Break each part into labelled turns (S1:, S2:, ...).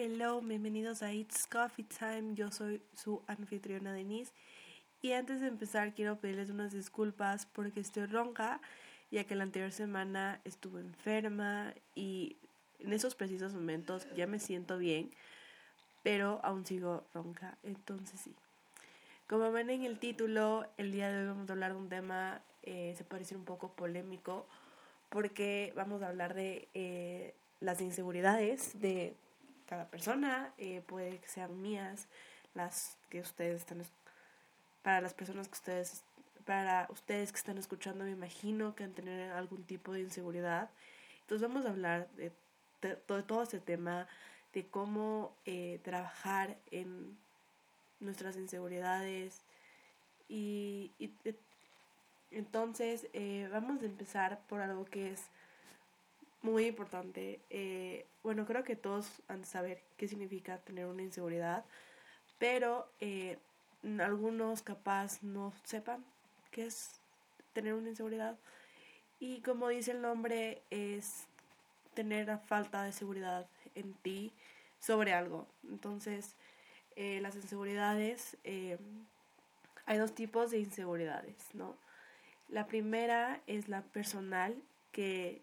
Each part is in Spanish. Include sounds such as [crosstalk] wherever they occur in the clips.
S1: Hello, bienvenidos a It's Coffee Time. Yo soy su anfitriona Denise. Y antes de empezar, quiero pedirles unas disculpas porque estoy ronca, ya que la anterior semana estuve enferma y en esos precisos momentos ya me siento bien, pero aún sigo ronca. Entonces, sí. Como ven en el título, el día de hoy vamos a hablar de un tema, eh, se decir un poco polémico, porque vamos a hablar de eh, las inseguridades de cada persona, eh, puede que sean mías, las que ustedes están, para las personas que ustedes, para ustedes que están escuchando, me imagino que han tenido algún tipo de inseguridad. Entonces vamos a hablar de, todo este tema, de cómo eh, trabajar en nuestras inseguridades y, entonces eh, vamos a empezar por algo que es muy importante. Eh, bueno, creo que todos han de saber qué significa tener una inseguridad, pero eh, algunos capaz no sepan qué es tener una inseguridad. Y como dice el nombre, es tener la falta de seguridad en ti sobre algo. Entonces, eh, las inseguridades, hay dos tipos de inseguridades, ¿no? La primera es la personal, que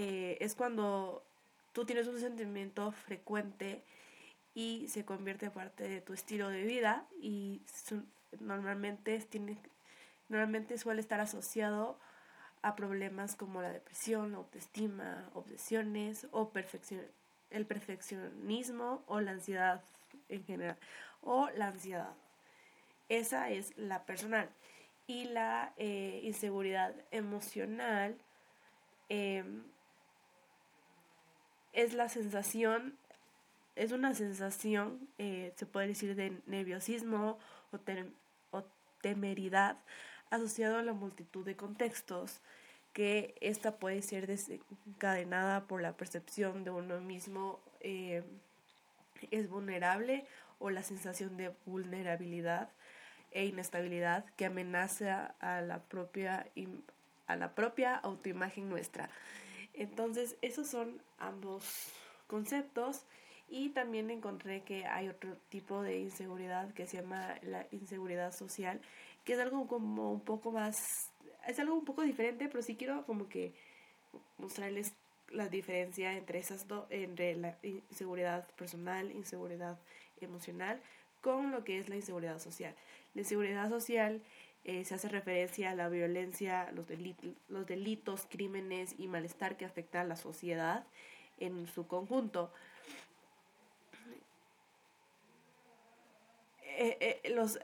S1: eh, es cuando tú tienes un sentimiento frecuente y se convierte parte de tu estilo de vida y normalmente, tiene, normalmente suele estar asociado a problemas como la depresión, la autoestima, obsesiones o el perfeccionismo o la ansiedad en general o la ansiedad. Esa es la personal. Y la eh, inseguridad emocional em, es la sensación, es una sensación, eh, se puede decir, de nerviosismo o, o temeridad asociado a la multitud de contextos que esta puede ser desencadenada por la percepción de uno mismo eh, es vulnerable o la sensación de vulnerabilidad e inestabilidad que amenaza a la propia a la propia autoimagen nuestra. Entonces, esos son ambos conceptos y también encontré que hay otro tipo de inseguridad que se llama la inseguridad social, que es algo como un poco más, es algo un poco diferente, pero sí quiero como que mostrarles la diferencia entre esas dos, entre la inseguridad personal, inseguridad emocional, con lo que es la inseguridad social. La inseguridad social eh, se hace referencia a la violencia, los, delitos, los delitos, crímenes y malestar que afecta a la sociedad en su conjunto. Eh, eh, los,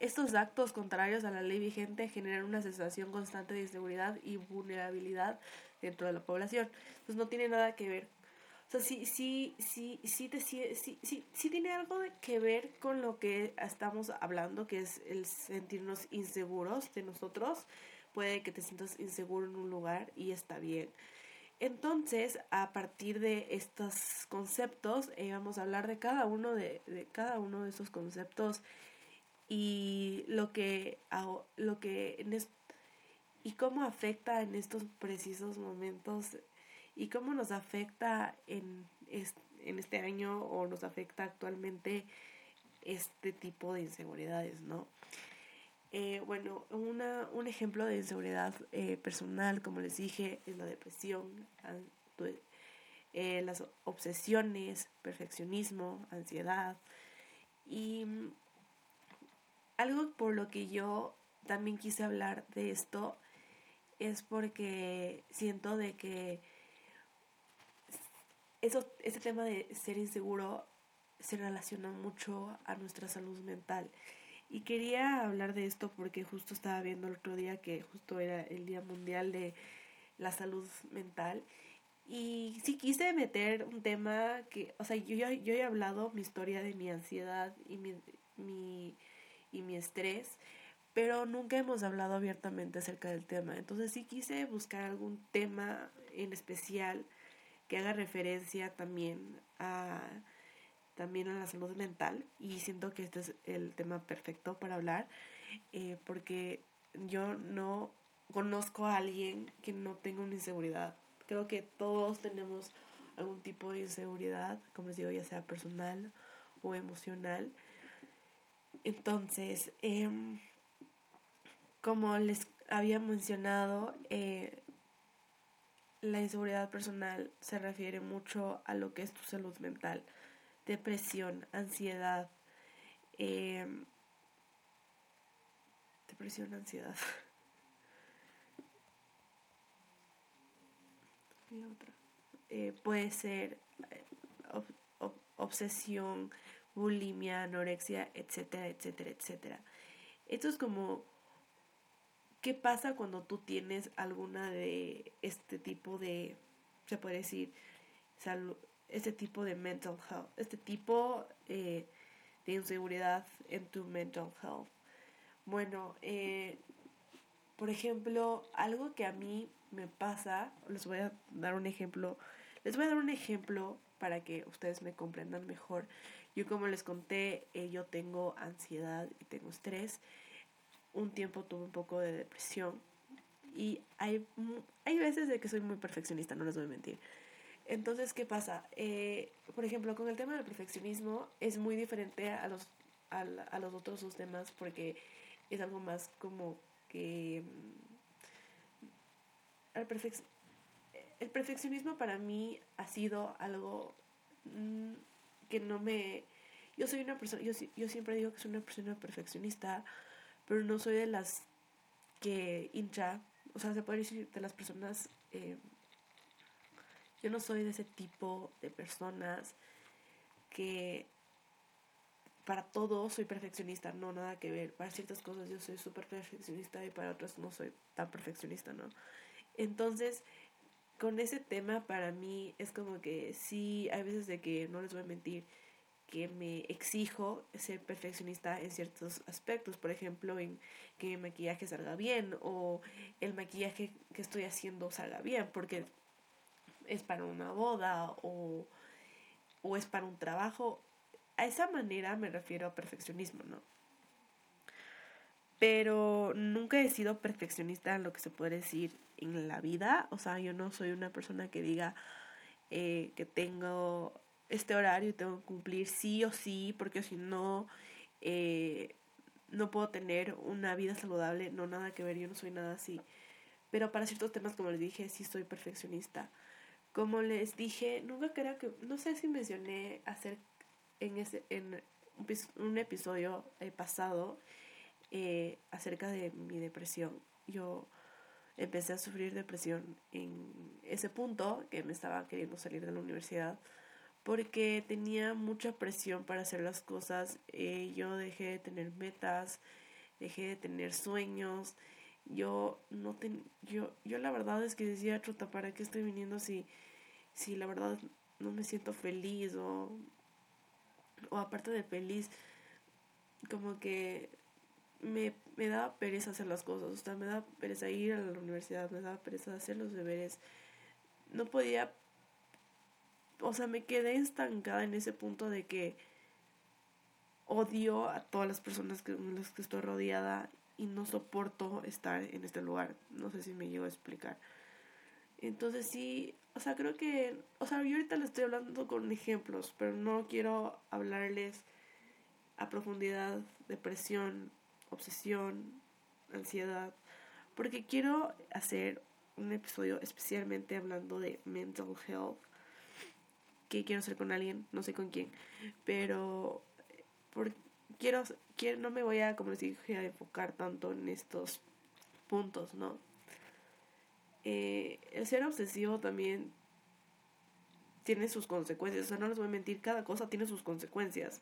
S1: estos actos contrarios a la ley vigente generan una sensación constante de inseguridad y vulnerabilidad dentro de la población. Pues no tiene nada que ver o sea, sí, sí, sí, sí, te, sí, sí, sí, tiene algo que ver con lo que estamos hablando, que es el sentirnos inseguros de nosotros. Puede que te sientas inseguro en un lugar y está bien. Entonces, a partir de estos conceptos, eh, vamos a hablar de cada uno de, de, cada uno de esos conceptos y lo que, lo que en y cómo afecta en estos precisos momentos y cómo nos afecta en, en este año o nos afecta actualmente este tipo de inseguridades, ¿no? Eh, bueno, una, un ejemplo de inseguridad eh, personal, como les dije, es la depresión, eh, las obsesiones, perfeccionismo, ansiedad. Y mm, algo por lo que yo también quise hablar de esto es porque siento de que eso, ese tema de ser inseguro se relaciona mucho a nuestra salud mental. Y quería hablar de esto porque justo estaba viendo el otro día que justo era el Día Mundial de la Salud Mental. Y sí quise meter un tema que, o sea, yo, yo, he hablado mi historia de mi ansiedad y mi, mi, y mi estrés, pero nunca hemos hablado abiertamente acerca del tema. Entonces sí quise buscar algún tema en especial que haga referencia también a también a la salud mental y siento que este es el tema perfecto para hablar eh, porque yo no conozco a alguien que no tenga una inseguridad creo que todos tenemos algún tipo de inseguridad, como les digo, ya sea personal o emocional. Entonces, em, como les había mencionado, eh, la inseguridad personal se refiere mucho a lo que es tu salud mental, depresión, ansiedad, em, depresión, ansiedad. [laughs] Eh, puede ser eh, obsesión, bulimia, anorexia, etcétera, etcétera, etcétera. Esto es como, ¿qué pasa cuando tú tienes alguna de este tipo de, se puede decir, este tipo de mental health, este tipo eh, de inseguridad en tu mental health? Bueno, eh, por ejemplo, algo que a mí me pasa, les voy a dar un ejemplo, les voy a dar un ejemplo para que ustedes me comprendan mejor. Yo como les conté, eh, yo tengo ansiedad y tengo estrés. Un tiempo tuve un poco de depresión y hay, hay veces de que soy muy perfeccionista, no les voy a mentir. Entonces, ¿qué pasa? Eh, por ejemplo, con el tema del perfeccionismo es muy diferente a los, a, los otros dos temas porque es algo más como que... Mm, el, el perfeccionismo para mí ha sido algo Mm, que no me... Yo soy una persona, yo, yo siempre digo que soy una persona perfeccionista, pero no soy de las que hincha, o sea, se puede decir de las personas, eh, yo no soy de ese tipo de personas que para todo soy perfeccionista, no, nada que ver. Para ciertas cosas yo soy súper perfeccionista y para otras no soy tan perfeccionista, ¿no? Entonces, con ese tema para mí es como que sí, hay veces de que no les voy a mentir, que me exijo ser perfeccionista en ciertos aspectos, por ejemplo, en que mi maquillaje salga bien o el maquillaje que estoy haciendo salga bien, porque es para una boda o, o es para un trabajo. A esa manera me refiero a perfeccionismo, ¿no? Pero nunca he sido perfeccionista en lo que se puede decir en la vida. O sea, yo no soy una persona que diga eh, que tengo este horario tengo que cumplir sí o sí, porque si no, eh, no puedo tener una vida saludable. No, nada que ver, yo no soy nada así. Pero para ciertos temas, como les dije, sí soy perfeccionista. Como les dije, nunca creo que, no sé si mencioné hacer en, ese, en un episodio eh, pasado acerca de mi depresión. Yo empecé a sufrir depresión en ese punto que me estaba queriendo salir de la universidad porque tenía mucha presión para hacer las cosas. Eh, yo dejé de tener metas, dejé de tener sueños. Yo no ten, yo, yo la verdad es que decía, chuta, ¿para qué estoy viniendo si, si la verdad no me siento feliz o, o aparte de feliz, como que me, me daba pereza hacer las cosas, o sea, me daba pereza ir a la universidad, me daba pereza hacer los deberes. No podía, o sea, me quedé estancada en ese punto de que odio a todas las personas con las que estoy rodeada y no soporto estar en este lugar. No sé si me llego a explicar. Entonces sí, o sea, creo que, o sea, yo ahorita les estoy hablando con ejemplos, pero no quiero hablarles a profundidad depresión, obsesión, ansiedad, porque quiero hacer un episodio especialmente hablando de mental health, que quiero hacer con alguien, no sé con quién, pero por, quiero, quiero, no me voy a, como les dije, a enfocar tanto en estos puntos, ¿no? Eh, el ser obsesivo también tiene sus consecuencias, o sea, no les voy a mentir, cada cosa tiene sus consecuencias.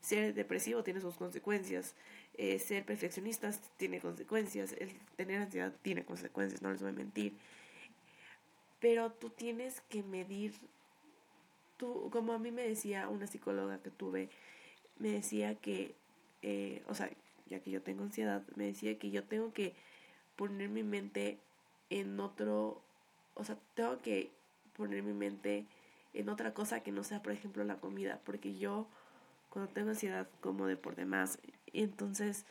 S1: Ser depresivo tiene sus consecuencias. Eh, ser perfeccionistas tiene consecuencias. El tener ansiedad tiene consecuencias, no les voy a mentir. Pero tú tienes que medir. Tú, como a mí me decía una psicóloga que tuve, me decía que, eh, o sea, ya que yo tengo ansiedad, me decía que yo tengo que poner mi mente en otro, o sea, tengo que poner mi mente en otra cosa que no sea, por ejemplo, la comida, porque yo cuando tengo ansiedad como de por demás. Entonces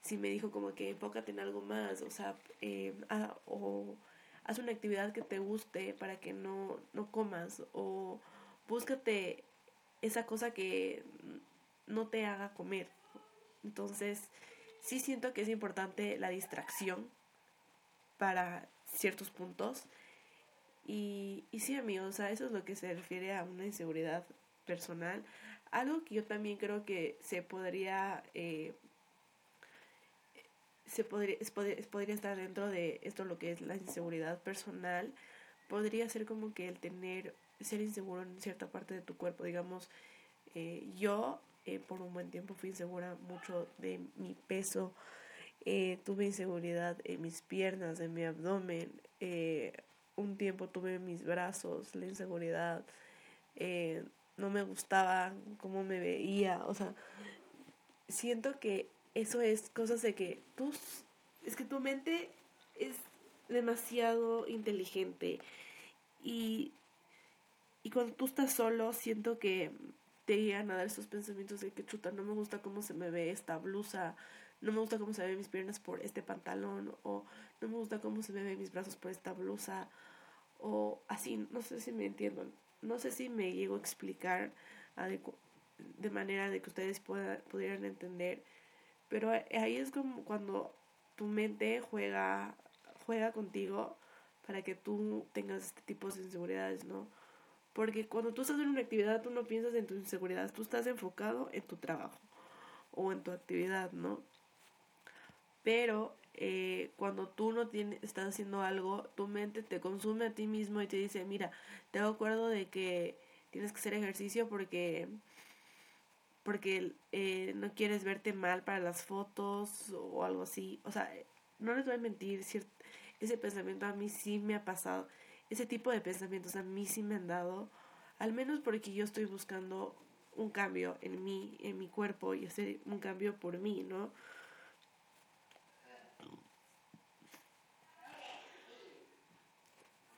S1: sí me dijo como que enfócate en algo más, o sea, eh, o haz una actividad que te guste para que no, no comas o búscate esa cosa que no te haga comer. Entonces, sí siento que es importante la distracción para ciertos puntos. Y, y sí, amigos, o eso es lo que se refiere a una inseguridad personal. Algo que yo también creo que se podría, eh, se podría, podría estar dentro de esto lo que es la inseguridad personal, podría ser como que el tener, ser inseguro en cierta parte de tu cuerpo, digamos, eh, yo eh, por un buen tiempo fui insegura mucho de mi peso, tuve inseguridad en mis piernas, en mi abdomen, un tiempo tuve en mis brazos la inseguridad, no me gustaba cómo me veía, o sea, siento que eso es cosas de que tú, es que tu mente es demasiado inteligente y, y cuando tú estás solo siento que te llegan a dar esos pensamientos de que chuta, no me gusta cómo se me ve esta blusa, no me gusta cómo se ven mis piernas por este pantalón o no me gusta cómo se me ven mis brazos por esta blusa o así, no sé si me entiendo no sé si me llego a explicar de manera de que ustedes puedan, pudieran entender, pero ahí es como cuando tu mente juega, juega contigo para que tú tengas este tipo de inseguridades, ¿no? Porque cuando tú estás en una actividad, tú no piensas en tu inseguridad, tú estás enfocado en tu trabajo o en tu actividad, ¿no? Pero eh, cuando tú no tienes, estás haciendo algo, tu mente te consume a ti mismo y te dice, mira, te acuerdo de que tienes que hacer ejercicio porque porque eh, no quieres verte mal para las fotos o algo así. O sea, no les voy a mentir, ese pensamiento a mí sí me ha pasado. Ese tipo de pensamientos a mí sí me han dado, al menos porque yo estoy buscando un cambio en mí, en mi cuerpo y hacer un cambio por mí, ¿no?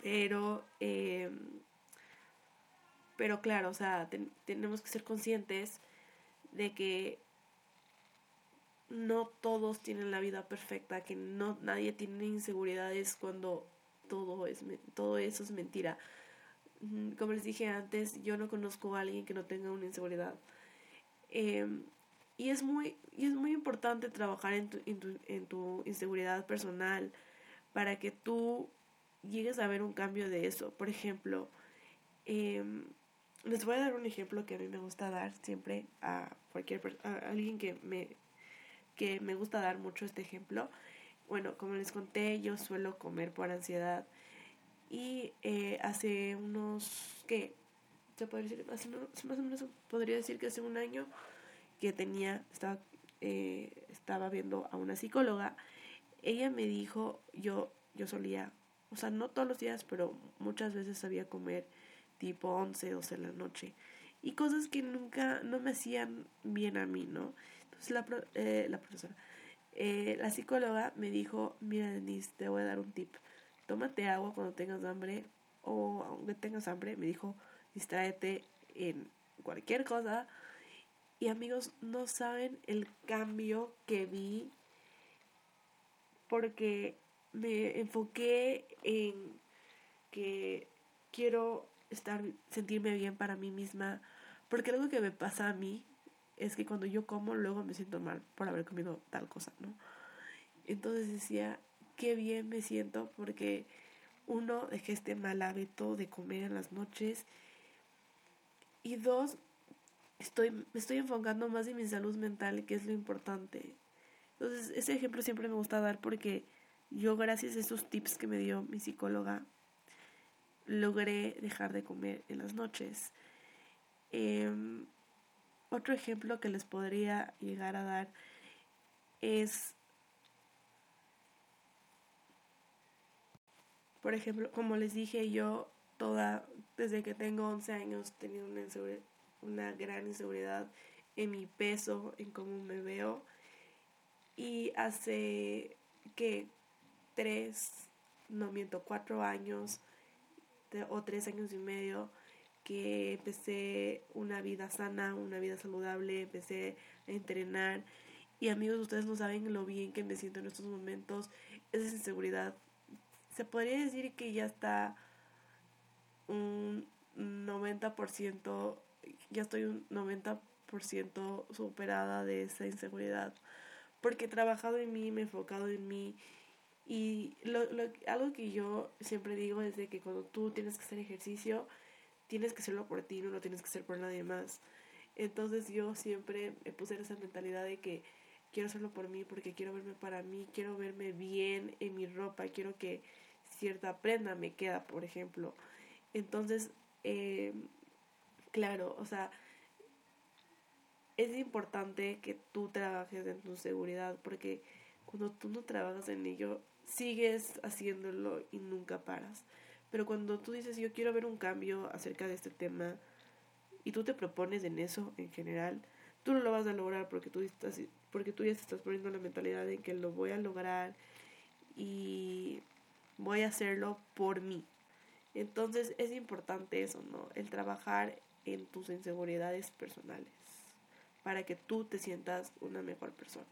S1: Pero, eh, pero claro, o sea, tenemos que ser conscientes de que no todos tienen la vida perfecta, que no nadie tiene inseguridades cuando todo es todo eso es mentira. Como les dije antes, yo no conozco a alguien que no tenga una inseguridad. Em, y es muy y es muy importante trabajar en tu, en tu, en tu inseguridad personal para que tú llegues a ver un cambio de eso. Por ejemplo, em, les voy a dar un ejemplo que a mí me gusta dar siempre a cualquier a alguien que me, que me gusta dar mucho este ejemplo. Bueno, como les conté, yo suelo comer por ansiedad. Y eh, hace unos, ¿qué? Se podría decir, hace más o menos podría decir que hace un año que tenía, estaba, eh, estaba viendo a una psicóloga. Ella me dijo, yo, yo solía o sea, no todos los días, pero muchas veces sabía comer tipo 11, 12 de la noche. Y cosas que nunca, no me hacían bien a mí, ¿no? Entonces la, eh, la profesora, eh, la psicóloga me dijo, mira Denise, te voy a dar un tip. Tómate agua cuando tengas hambre o aunque tengas hambre, me dijo, distráete en cualquier cosa. Y amigos, no saben el cambio que vi porque me enfoqué en que quiero estar, sentirme bien para mí misma, porque algo que me pasa a mí es que cuando yo como luego me siento mal por haber comido tal cosa, ¿no? Entonces decía, qué bien me siento porque uno, dejé este mal hábito de comer en las noches y dos, estoy, me estoy enfocando más en mi salud mental, que es lo importante. Entonces, ese ejemplo siempre me gusta dar porque yo gracias a esos tips que me dio mi psicóloga, logré dejar de comer en las noches. Em, otro ejemplo que les podría llegar a dar es, por ejemplo, como les dije, yo toda, desde que tengo 11 años, he tenido una, una gran inseguridad en mi peso, en cómo me veo. Y hace que tres, no miento, cuatro años o tres años y medio que empecé una vida sana, una vida saludable, empecé a entrenar. Y amigos, ustedes no saben lo bien que me siento en estos momentos. Esa inseguridad se podría decir que ya está un 90%, ya estoy un 90% superada de esa inseguridad, porque he trabajado en mí, me he enfocado en mí. Y lo, lo, algo que yo siempre digo es que cuando tú tienes que hacer ejercicio, tienes que hacerlo por ti, no lo tienes que hacer por nadie más. Entonces yo siempre me puse esa mentalidad de que quiero hacerlo por mí porque quiero verme para mí, quiero verme bien en mi ropa, quiero que cierta prenda me queda, por ejemplo. Entonces, eh, claro, o sea, es importante que tú trabajes en tu seguridad porque cuando tú no trabajas en ello, sigues haciéndolo y nunca paras. Pero cuando tú dices, yo quiero ver un cambio acerca de este tema y tú te propones en eso en general, tú no lo vas a lograr porque tú, estás, porque tú ya estás poniendo la mentalidad de que lo voy a lograr y voy a hacerlo por mí. Entonces es importante eso, ¿no? El trabajar en tus inseguridades personales para que tú te sientas una mejor persona.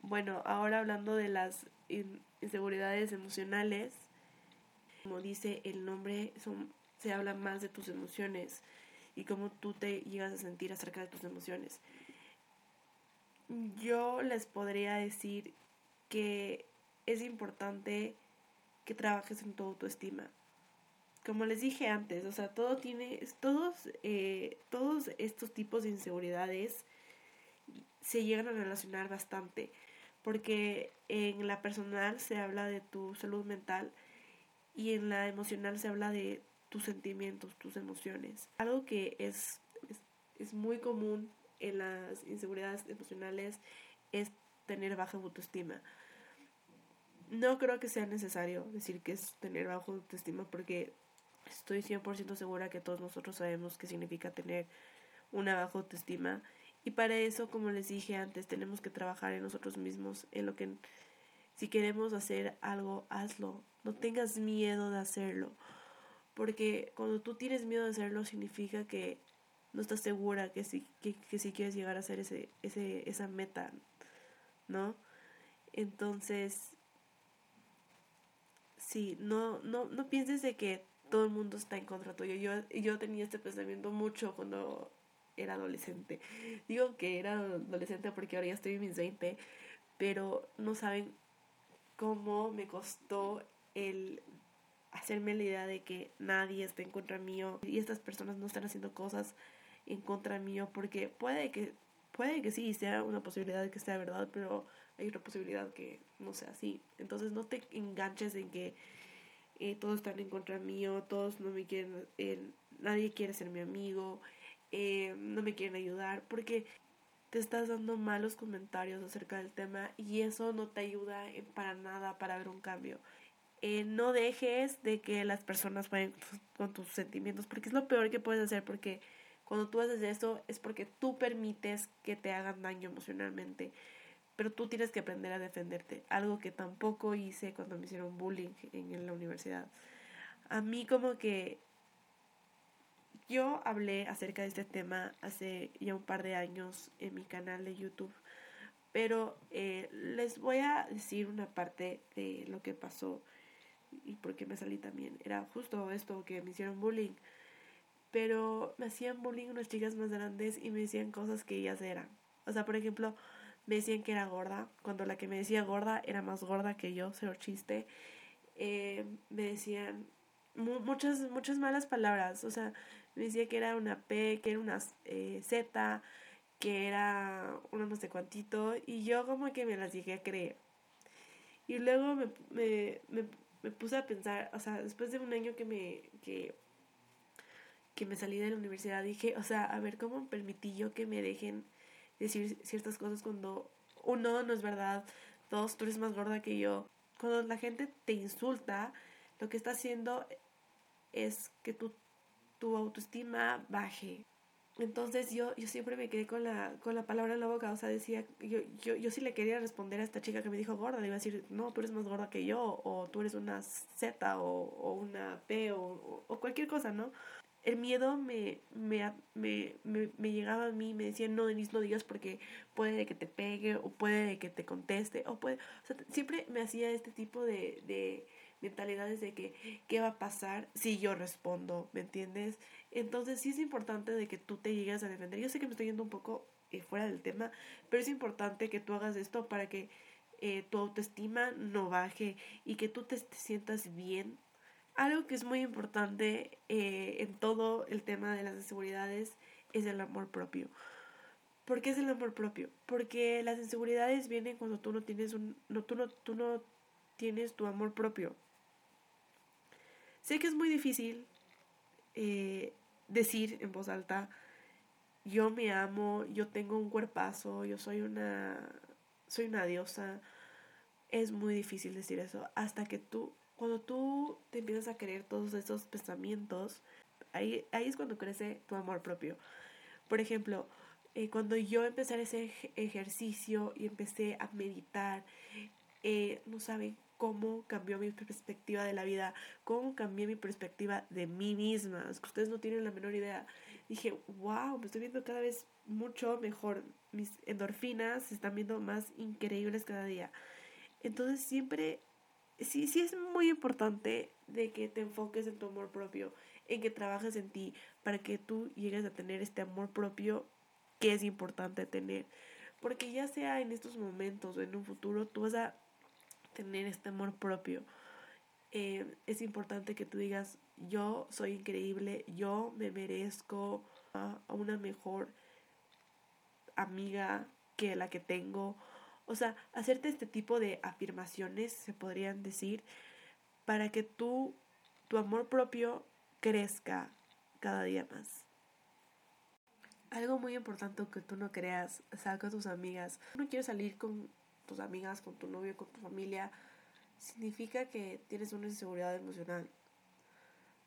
S1: Bueno, ahora hablando de las inseguridades emocionales, como dice el nombre, se habla más de tus emociones y cómo tú te llegas a sentir acerca de tus emociones. Yo les podría decir que es importante que trabajes en tu autoestima. Como les dije antes, o sea, todo tiene, todos, eh, todos estos tipos de inseguridades se llegan a relacionar bastante, porque en la personal se habla de tu salud mental y en la emocional se habla de tus sentimientos, tus emociones. Algo que es, es, muy común en las inseguridades emocionales es tener baja autoestima. No creo que sea necesario decir que es tener baja autoestima porque estoy 100% segura que todos nosotros sabemos qué significa tener una baja autoestima. Y para eso, como les dije antes, tenemos que trabajar en nosotros mismos, en lo que si queremos hacer algo, hazlo. No tengas miedo de hacerlo. Porque cuando tú tienes miedo de hacerlo significa que no estás segura que sí, que, que quieres llegar a hacer ese, ese, esa meta, ¿no? Entonces, sí, no, no, no pienses de que todo el mundo está en contra tuyo. Yo, yo tenía este pensamiento mucho cuando era adolescente. Digo que era adolescente porque ahora ya estoy en mis 20, pero no saben cómo me costó el hacerme la idea de que nadie está en contra mío y estas personas no están haciendo cosas en contra mío porque puede que puede que sí sea una posibilidad que sea verdad pero hay otra posibilidad que no sea así. Entonces no te enganches en que eh, todos están en contra mío todos no me quieren eh, nadie quiere ser mi amigo eh, no me quieren ayudar porque te estás dando malos comentarios acerca del tema y eso no te ayuda para nada para ver un cambio eh, no dejes de que las personas vayan con tus sentimientos, porque es lo peor que puedes hacer, porque cuando tú haces eso es porque tú permites que te hagan daño emocionalmente, pero tú tienes que aprender a defenderte, algo que tampoco hice cuando me hicieron bullying en la universidad. A mí como que yo hablé acerca de este tema hace ya un par de años en mi canal de YouTube, pero eh, les voy a decir una parte de lo que pasó y por qué me salí también. Era justo esto que me hicieron bullying. Pero me hacían bullying unas chicas más grandes y me decían cosas que ellas eran. O sea, por ejemplo, me decían que era gorda, cuando la que me decía gorda era más gorda que yo, cero chiste. Eh, me decían muchas, muchas malas palabras. O sea, me decía que era una P, que era una eh, Z, que era una no sé cuantito. Y yo como que me las dije a creer. Y luego me, me me puse a pensar, o sea, después de un año que me, que, que me salí de la universidad, dije, o sea, a ver, ¿cómo permití yo que me dejen decir ciertas cosas cuando, uno, no es verdad, dos, tú eres más gorda que yo? Cuando la gente te insulta, lo que está haciendo es que tu, tu autoestima baje. Entonces yo, yo siempre me quedé con la, con la palabra en la boca, o sea, decía, yo, yo, yo sí le quería responder a esta chica que me dijo gorda, le iba a decir, no, tú eres más gorda que yo, o tú eres una Z, o, o una P, o, o, cualquier cosa, ¿no? El miedo me, me, me, me, llegaba a mí, me decía, no, Denise, no digas porque puede que te pegue, o puede que te conteste, o puede, o sea, siempre me hacía este tipo de, de mentalidades de que qué va a pasar si yo respondo, ¿me entiendes? Entonces sí es importante de que tú te llegues a defender. Yo sé que me estoy yendo un poco eh, fuera del tema, pero es importante que tú hagas esto para que eh, tu autoestima no baje y que tú te, sientas bien. Algo que es muy importante eh, en todo el tema de las inseguridades es el amor propio. ¿Por qué es el amor propio? Porque las inseguridades vienen cuando tú no tienes un no tú no tú no tienes tu amor propio. Sé que es muy difícil decir en voz alta, yo me amo, yo tengo un cuerpazo, yo soy una, soy una diosa. Es muy difícil decir eso hasta que tú, cuando tú te empiezas a creer todos esos pensamientos, ahí, ahí es cuando crece tu amor propio. Por ejemplo, eh, cuando yo empecé hacer ejercicio y empecé a meditar, eh, no saben cómo cambió mi perspectiva de la vida, cómo cambié mi perspectiva de mí misma. Es que ustedes no tienen la menor idea. Dije, wow, me estoy viendo cada vez mucho mejor. Mis endorfinas se están viendo más increíbles cada día. Entonces siempre, sí, sí es muy importante de que te enfoques en tu amor propio, en que trabajes en ti, para que tú llegues a tener este amor propio que es importante tener. Porque ya sea en estos momentos o en un futuro, tú vas a tener este amor propio. Eh, es importante que tú digas, yo soy increíble, yo me merezco a, una mejor amiga que la que tengo. O sea, hacerte este tipo de afirmaciones, se podrían decir, para que tú, tu amor propio crezca cada día más. Algo muy importante que tú no creas, sal con tus amigas. No quiero salir con tus amigas, con tu novio, con tu familia, significa que tienes una inseguridad emocional.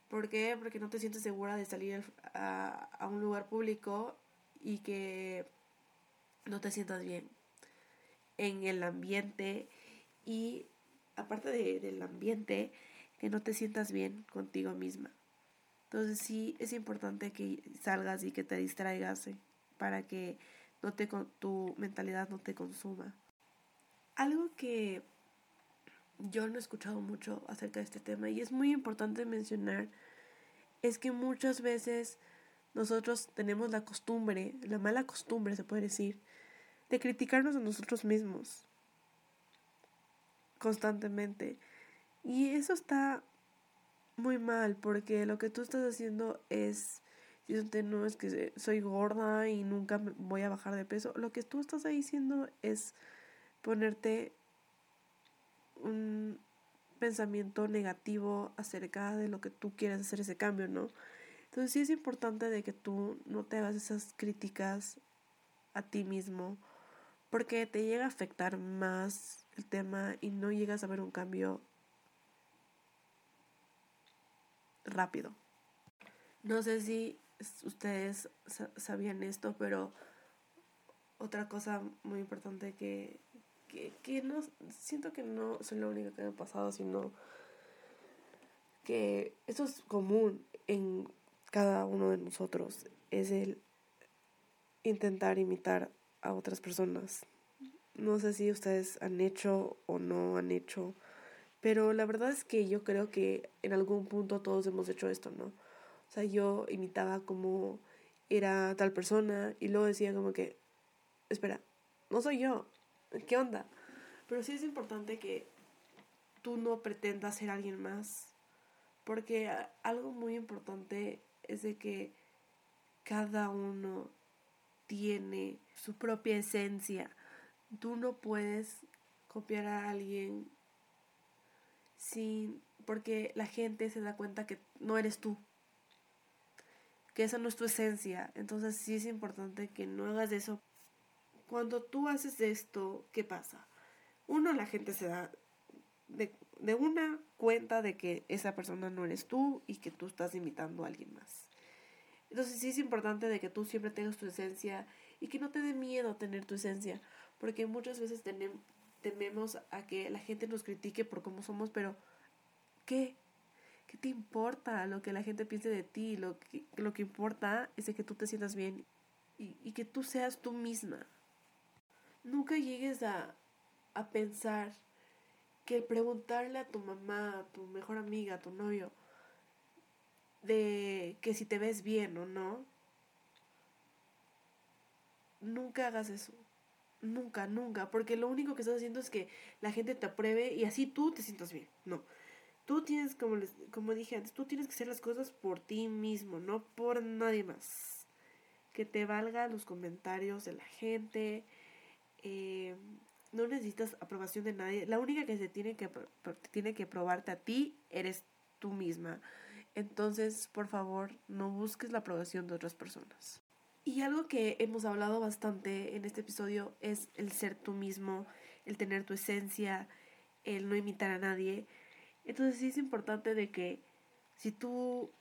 S1: ¿Por qué? Porque no te sientes segura de salir a, un lugar público y que no te sientas bien en el ambiente y aparte de, del ambiente, que no te sientas bien contigo misma. Entonces sí es importante que salgas y que te distraigas eh, para que no te, tu mentalidad no te consuma. Algo que yo no he escuchado mucho acerca de este tema y es muy importante mencionar es que muchas veces nosotros tenemos la costumbre, la mala costumbre se puede decir, de criticarnos a nosotros mismos constantemente. Y eso está muy mal porque lo que tú estás haciendo es, si no es que soy gorda y nunca voy a bajar de peso, lo que tú estás diciendo es ponerte un pensamiento negativo acerca de lo que tú quieres hacer ese cambio, ¿no? Entonces sí es importante de que tú no te hagas esas críticas a ti mismo porque te llega a afectar más el tema y no llegas a ver un cambio rápido. No sé si ustedes sabían esto, pero otra cosa muy importante que que, que no, siento que no soy la única que me ha pasado, sino que eso es común en cada uno de nosotros, es el intentar imitar a otras personas. No sé si ustedes han hecho o no han hecho, pero la verdad es que yo creo que en algún punto todos hemos hecho esto, ¿no? O sea, yo imitaba como era tal persona y luego decía como que, espera, no soy yo, ¿qué onda? Pero sí es importante que tú no pretendas ser alguien más, porque algo muy importante es de que cada uno tiene su propia esencia. Tú no puedes copiar a alguien sin porque la gente se da cuenta que no eres tú. Que esa no es tu esencia. Entonces sí es importante que no hagas eso cuando tú haces esto, ¿qué pasa? Uno, la gente se da de, una cuenta de que esa persona no eres tú y que tú estás imitando a alguien más. Entonces sí es importante de que tú siempre tengas tu esencia y que no te dé miedo tener tu esencia, porque muchas veces tememos a que la gente nos critique por cómo somos, pero ¿qué? ¿Qué te importa lo que la gente piense de ti? Lo que, lo que importa es de que tú te sientas bien y, y que tú seas tú misma. Nunca llegues a, a pensar que preguntarle a tu mamá, a tu mejor amiga, a tu novio, de que si te ves bien o no, nunca hagas eso. Nunca, nunca, porque lo único que estás haciendo es que la gente te apruebe y así tú te sientas bien. No. Tú tienes, como, les, como dije antes, tú tienes que hacer las cosas por ti mismo, no por nadie más. Que te valga los comentarios de la gente. Eh, no necesitas aprobación de nadie. La única que se tiene que, tiene que probarte a ti eres tú misma. Entonces, por favor, no busques la aprobación de otras personas. Y algo que hemos hablado bastante en este episodio es el ser tú mismo, el tener tu esencia, el no imitar a nadie. Entonces sí es importante de que si tú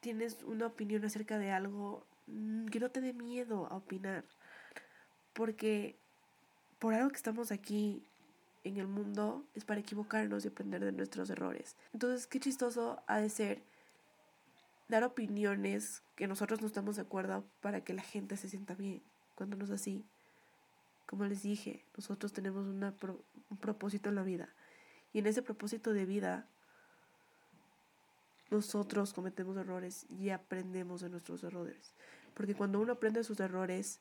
S1: tienes una opinión acerca de algo, mm, que no te dé miedo a opinar. Porque por algo que estamos aquí en el mundo es para equivocarnos y aprender de nuestros errores. Entonces, qué chistoso ha de ser dar opiniones que nosotros no estamos de acuerdo para que la gente se sienta bien, cuando no es así. Como les dije, nosotros tenemos un propósito en la vida y en ese propósito de vida, nosotros cometemos errores y aprendemos de nuestros errores. Porque cuando uno aprende sus errores,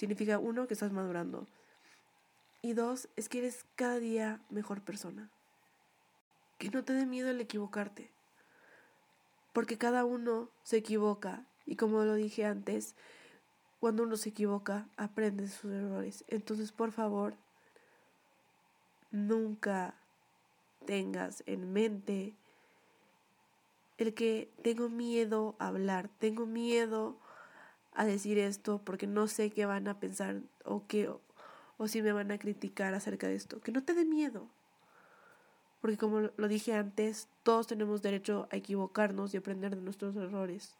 S1: significa uno que estás madurando. Y dos, es que eres cada día mejor persona. Que no te dé miedo el equivocarte. Porque cada uno se equivoca. Y como lo dije antes, cuando uno se equivoca, aprende sus errores. Entonces, por favor, nunca tengas en mente el que tengo miedo a hablar, tengo miedo a decir esto porque no sé qué van a pensar o qué o si me van a criticar acerca de esto, que no te dé miedo. Porque como lo dije antes, todos tenemos derecho a equivocarnos y aprender de nuestros errores.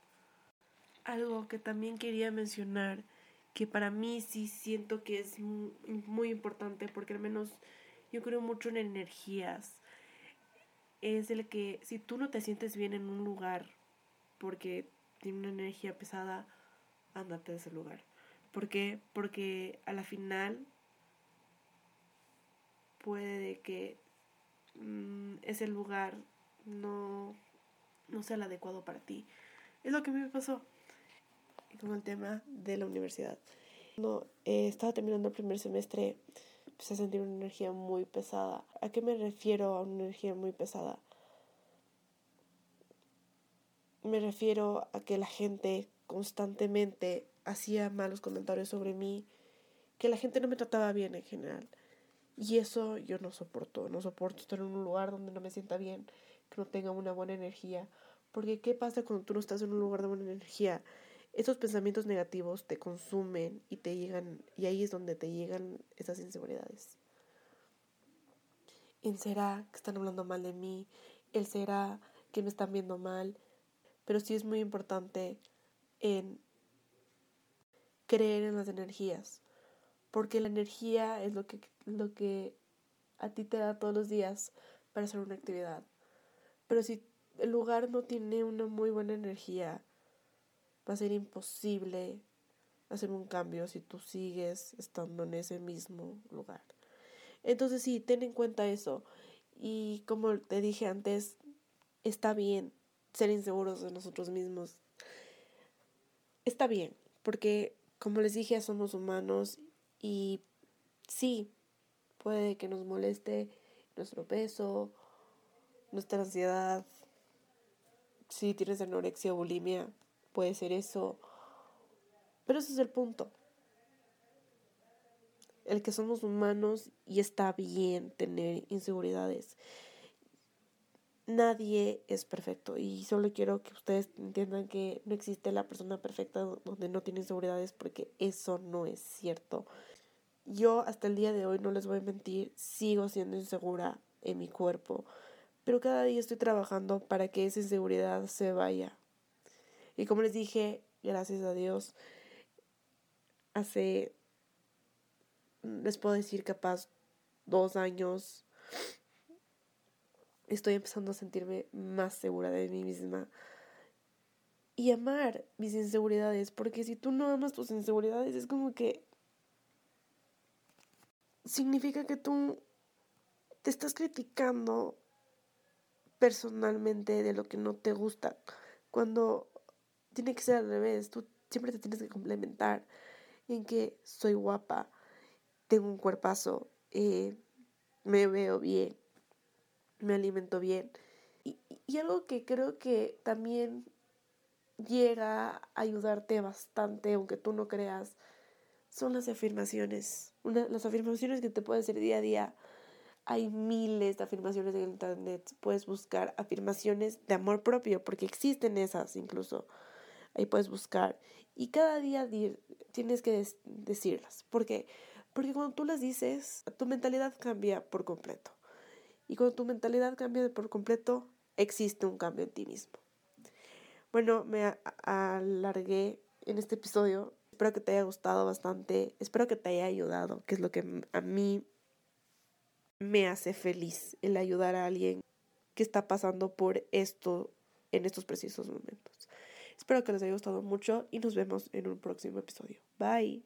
S1: Algo que también quería mencionar, que para mí sí siento que es muy importante, porque al menos yo creo mucho en energías es el que si tú no te sientes bien en un lugar porque tiene una energía pesada, ándate de ese lugar. ¿Por qué? Porque a la final puede que mm, ese lugar no, no sea el adecuado para ti. Es lo que a mí me pasó con el tema de la universidad. No, eh, estaba terminando el primer semestre empecé a sentir una energía muy pesada. ¿A qué me refiero a una energía muy pesada? Me refiero a que la gente constantemente hacía malos comentarios sobre mí, que la gente no me trataba bien en general. Y eso yo no soporto, no soporto estar en un lugar donde no me sienta bien, que no tenga una buena energía. Porque ¿qué pasa cuando tú no estás en un lugar de buena energía? esos pensamientos negativos te consumen y te llegan, y ahí es donde te llegan esas inseguridades. En será que están hablando mal de mí, él será que me están viendo mal, pero sí es muy importante en creer en las energías, porque la energía es lo que, lo que a ti te da todos los días para hacer una actividad. Pero si el lugar no tiene una muy buena energía, va a ser imposible hacer un cambio si tú sigues estando en ese mismo lugar. Entonces sí, ten en cuenta eso. Y como te dije antes, está bien ser inseguros de nosotros mismos. Está bien, porque como les dije, somos humanos y sí, puede que nos moleste nuestro peso, nuestra ansiedad. Si tienes anorexia o bulimia, puede ser eso. Pero ese es el punto. El que somos humanos y está bien tener inseguridades. Nadie es perfecto y solo quiero que ustedes entiendan que no existe la persona perfecta donde no tiene inseguridades porque eso no es cierto. Yo hasta el día de hoy, no les voy a mentir, sigo siendo insegura en mi cuerpo, pero cada día estoy trabajando para que esa inseguridad se vaya Y como les dije, gracias a Dios, hace, les puedo decir capaz, dos años, estoy empezando a sentirme más segura de mí misma y amar mis inseguridades, porque si tú no amas tus inseguridades es como que significa que tú te estás criticando personalmente de lo que no te gusta, cuando tiene que ser al revés, tú siempre te tienes que complementar en que soy guapa, tengo un cuerpazo, eh, me veo bien, me alimento bien. Y, y algo que creo que también llega a ayudarte bastante, aunque tú no creas, son las afirmaciones. las afirmaciones que te puedes hacer día a día. Hay miles de afirmaciones en internet. Puedes buscar afirmaciones de amor propio, porque existen esas incluso. Ahí puedes buscar. Y cada día tienes que decirlas. ¿Por qué? Porque cuando tú las dices, tu mentalidad cambia por completo. Y cuando tu mentalidad cambia por completo, existe un cambio en ti mismo. Bueno, me alargué en este episodio. Espero que te haya gustado bastante. Espero que te haya ayudado, que es lo que a mí me hace feliz, el ayudar a alguien que está pasando por esto en estos precisos momentos. Espero que les haya gustado mucho y nos vemos en un próximo episodio. Bye.